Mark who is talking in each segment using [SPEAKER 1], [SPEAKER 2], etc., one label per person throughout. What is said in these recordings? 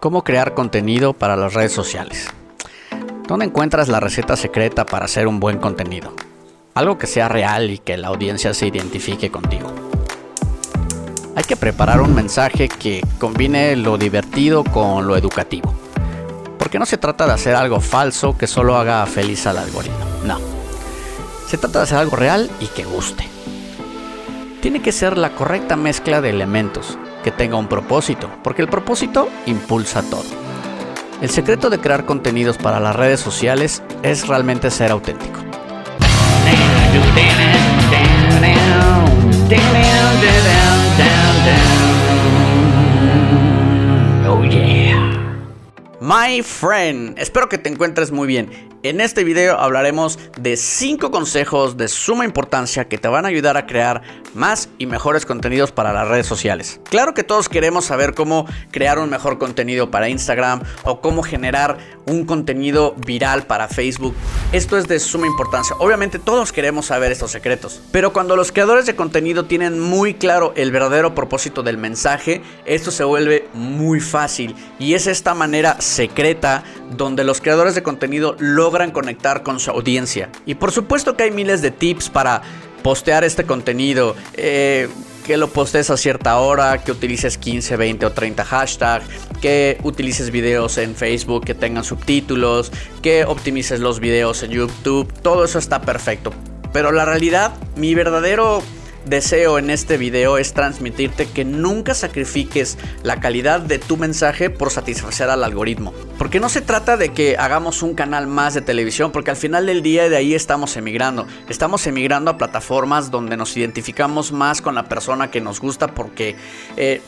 [SPEAKER 1] ¿Cómo crear contenido para las redes sociales? ¿Dónde encuentras la receta secreta para hacer un buen contenido? Algo que sea real y que la audiencia se identifique contigo. Hay que preparar un mensaje que combine lo divertido con lo educativo. Porque no se trata de hacer algo falso que solo haga feliz al algoritmo. No. Se trata de hacer algo real y que guste. Tiene que ser la correcta mezcla de elementos que tenga un propósito, porque el propósito impulsa todo. El secreto de crear contenidos para las redes sociales es realmente ser auténtico. Oh My friend, espero que te encuentres muy bien. En este video hablaremos de 5 consejos de suma importancia que te van a ayudar a crear más y mejores contenidos para las redes sociales. Claro que todos queremos saber cómo crear un mejor contenido para Instagram o cómo generar un contenido viral para Facebook. Esto es de suma importancia. Obviamente todos queremos saber estos secretos, pero cuando los creadores de contenido tienen muy claro el verdadero propósito del mensaje, esto se vuelve muy fácil y es esta manera secreta donde los creadores de contenido logran conectar con su audiencia. Y por supuesto que hay miles de tips para postear este contenido. Eh, que lo postes a cierta hora, que utilices 15, 20 o 30 hashtags, que utilices videos en Facebook que tengan subtítulos, que optimices los videos en YouTube, todo eso está perfecto. Pero la realidad, mi verdadero deseo en este video es transmitirte que nunca sacrifiques la calidad de tu mensaje por satisfacer al algoritmo. Porque no se trata de que hagamos un canal más de televisión, porque al final del día de ahí estamos emigrando. Estamos emigrando a plataformas donde nos identificamos más con la persona que nos gusta porque... Eh,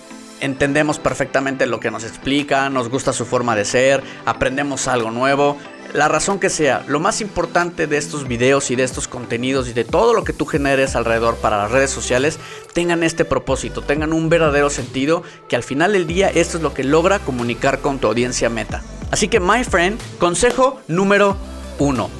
[SPEAKER 1] entendemos perfectamente lo que nos explica, nos gusta su forma de ser, aprendemos algo nuevo la razón que sea, lo más importante de estos videos y de estos contenidos y de todo lo que tú generes alrededor para las redes sociales tengan este propósito, tengan un verdadero sentido, que al final del día esto es lo que logra comunicar con tu audiencia meta. Así que, my friend, consejo número uno.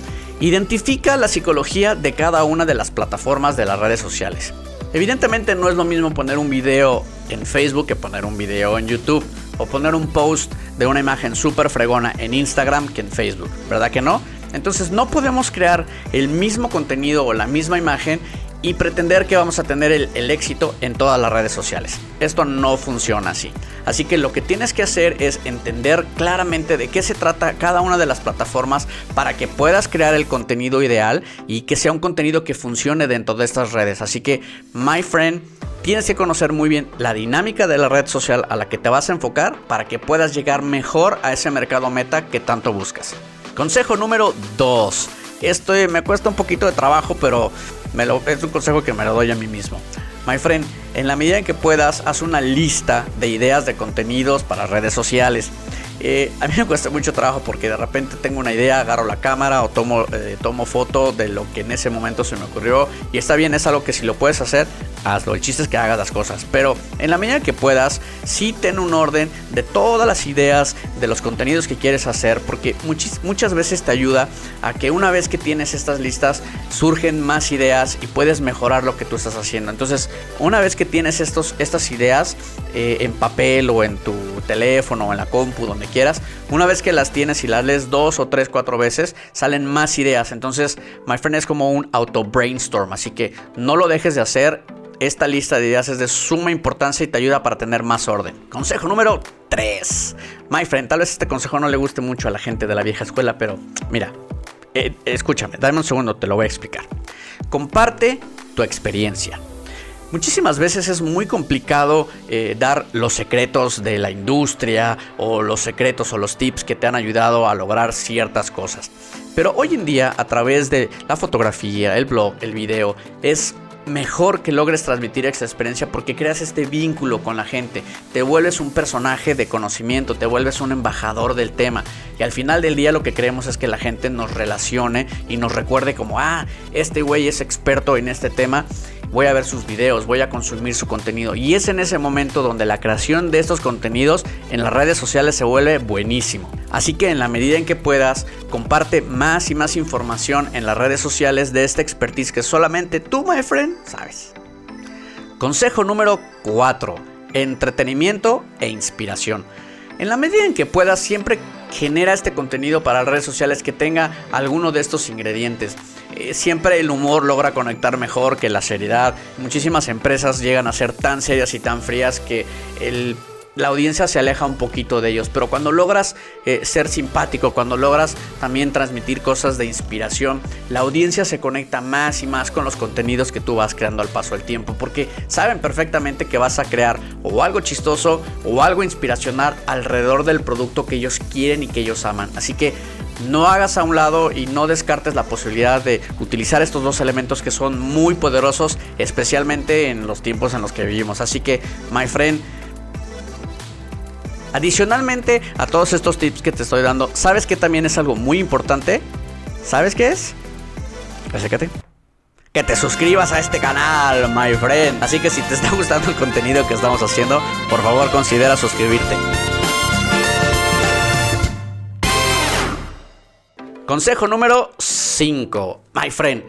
[SPEAKER 1] Identifica la psicología de cada una de las plataformas de las redes sociales. Evidentemente no es lo mismo poner un video en Facebook que poner un video en YouTube o poner un post de una imagen súper fregona en Instagram que en Facebook, ¿verdad que no? Entonces no podemos crear el mismo contenido o la misma imagen y pretender que vamos a tener el, éxito en todas las redes sociales. Esto no funciona así. Así que lo que tienes que hacer es entender claramente de qué se trata cada una de las plataformas para que puedas crear el contenido ideal y que sea un contenido que funcione dentro de estas redes. Así que, my friend, tienes que conocer muy bien la dinámica de la red social a la que te vas a enfocar para que puedas llegar mejor a ese mercado meta que tanto buscas. Consejo número 2. Esto me cuesta un poquito de trabajo, pero es un consejo que me lo doy a mí mismo. My friend, en la medida en que puedas, haz una lista de ideas de contenidos para redes sociales. Eh, a mí me cuesta mucho trabajo porque de repente tengo una idea, agarro la cámara o tomo, eh, tomo foto de lo que en ese momento se me ocurrió. Y está bien, es algo que si lo puedes hacer, hazlo. El chiste es que hagas las cosas. Pero en la medida que puedas, sí ten un orden de todas las ideas, de los contenidos que quieres hacer. Porque muchas veces te ayuda a que una vez que tienes estas listas, surgen más ideas y puedes mejorar lo que tú estás haciendo. Entonces, una vez que tienes estos, estas ideas eh, en papel o en tu teléfono o en la compu, donde quieras. Una vez que las tienes y las lees dos o tres, cuatro veces, salen más ideas. Entonces, my friend es como un auto brainstorm. Así que no lo dejes de hacer. Esta lista de ideas es de suma importancia y te ayuda para tener más orden. Consejo número 3. My friend, tal vez este consejo no le guste mucho a la gente de la vieja escuela, pero mira, eh, escúchame, dame un segundo, te lo voy a explicar. Comparte tu experiencia. Muchísimas veces es muy complicado eh, dar los secretos de la industria o los secretos o los tips que te han ayudado a lograr ciertas cosas. Pero hoy en día a través de la fotografía, el blog, el video, es mejor que logres transmitir esa experiencia porque creas este vínculo con la gente, te vuelves un personaje de conocimiento, te vuelves un embajador del tema y al final del día lo que queremos es que la gente nos relacione y nos recuerde como, ah, este güey es experto en este tema voy a ver sus videos, voy a consumir su contenido. Y es en ese momento donde la creación de estos contenidos en las redes sociales se vuelve buenísimo. Así que en la medida en que puedas, comparte más y más información en las redes sociales de esta expertise que solamente tú, my friend, sabes. Consejo número 4. Entretenimiento e inspiración. En la medida en que puedas, siempre genera este contenido para redes sociales que tenga alguno de estos ingredientes. Eh, siempre el humor logra conectar mejor que la seriedad. Muchísimas empresas llegan a ser tan serias y tan frías que el la audiencia se aleja un poquito de ellos. Pero cuando logras eh, ser simpático, cuando logras también transmitir cosas de inspiración, la audiencia se conecta más y más con los contenidos que tú vas creando al paso del tiempo. Porque saben perfectamente que vas a crear o algo chistoso o algo inspiracional alrededor del producto que ellos quieren y que ellos aman. Así que no hagas a un lado y no descartes la posibilidad de utilizar estos dos elementos que son muy poderosos, especialmente en los tiempos en los que vivimos. Así que, my friend, Adicionalmente a todos estos tips que te estoy dando, ¿sabes que también es algo muy importante? ¿Sabes qué es? Acércate. Que te suscribas a este canal, my friend. Así que si te está gustando el contenido que estamos haciendo, por favor considera suscribirte. Consejo número 5, my friend.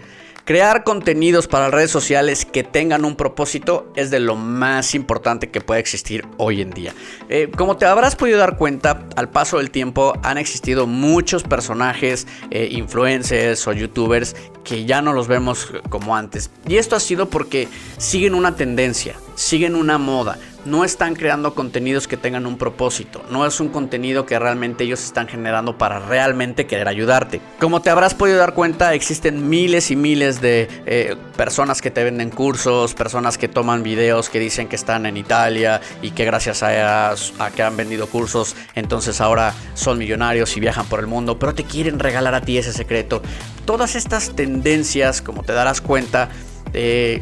[SPEAKER 1] Crear contenidos para redes sociales que tengan un propósito es de lo más importante que puede existir hoy en día. Eh, como te habrás podido dar cuenta, al paso del tiempo han existido muchos personajes, eh, influencers o youtubers que ya no los vemos como antes. Y esto ha sido porque siguen una tendencia, siguen una moda no están creando contenidos que tengan un propósito, no es un contenido que realmente ellos están generando para realmente querer ayudarte. Como te habrás podido dar cuenta, existen miles y miles de eh, personas que te venden cursos, personas que toman videos que dicen que están en Italia y que gracias a, a que han vendido cursos, entonces ahora son millonarios y viajan por el mundo, pero te quieren regalar a ti ese secreto. Todas estas tendencias, como te darás cuenta, eh,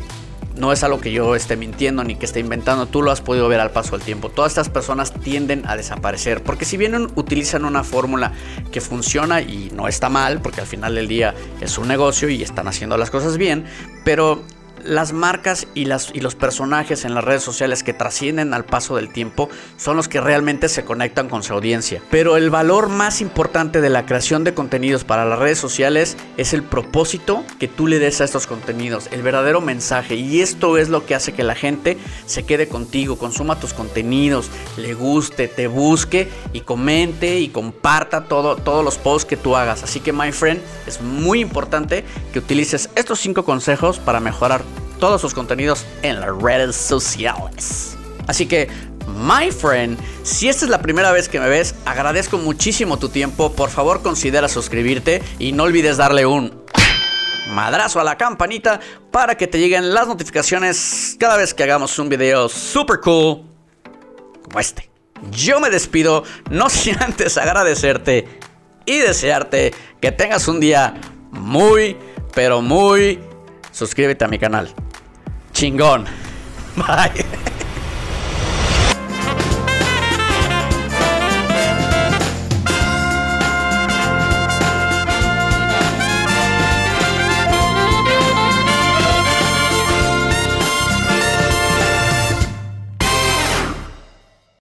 [SPEAKER 1] no es algo que yo esté mintiendo ni que esté inventando, tú lo has podido ver al paso del tiempo. Todas estas personas tienden a desaparecer porque si bien utilizan una fórmula que funciona y no está mal, porque al final del día es un negocio y están haciendo las cosas bien, pero las marcas y, las, y los personajes en las redes sociales que trascienden al paso del tiempo son los que realmente se conectan con su audiencia. Pero el valor más importante de la creación de contenidos para las redes sociales es el propósito que tú le des a estos contenidos, el verdadero mensaje. Y esto es lo que hace que la gente se quede contigo, consuma tus contenidos, le guste, te busque y comente y comparta todo, todos los posts que tú hagas. Así que, my friend, es muy importante que utilices estos cinco consejos para mejorar todos sus contenidos en las redes sociales. Así que, my friend, si esta es la primera vez que me ves, agradezco muchísimo tu tiempo. Por favor, considera suscribirte y no olvides darle un madrazo a la campanita para que te lleguen las notificaciones cada vez que hagamos un video super cool como este. Yo me despido, no sin antes agradecerte y desearte que tengas un día muy, pero muy... Suscríbete a mi canal. Chingón. Bye.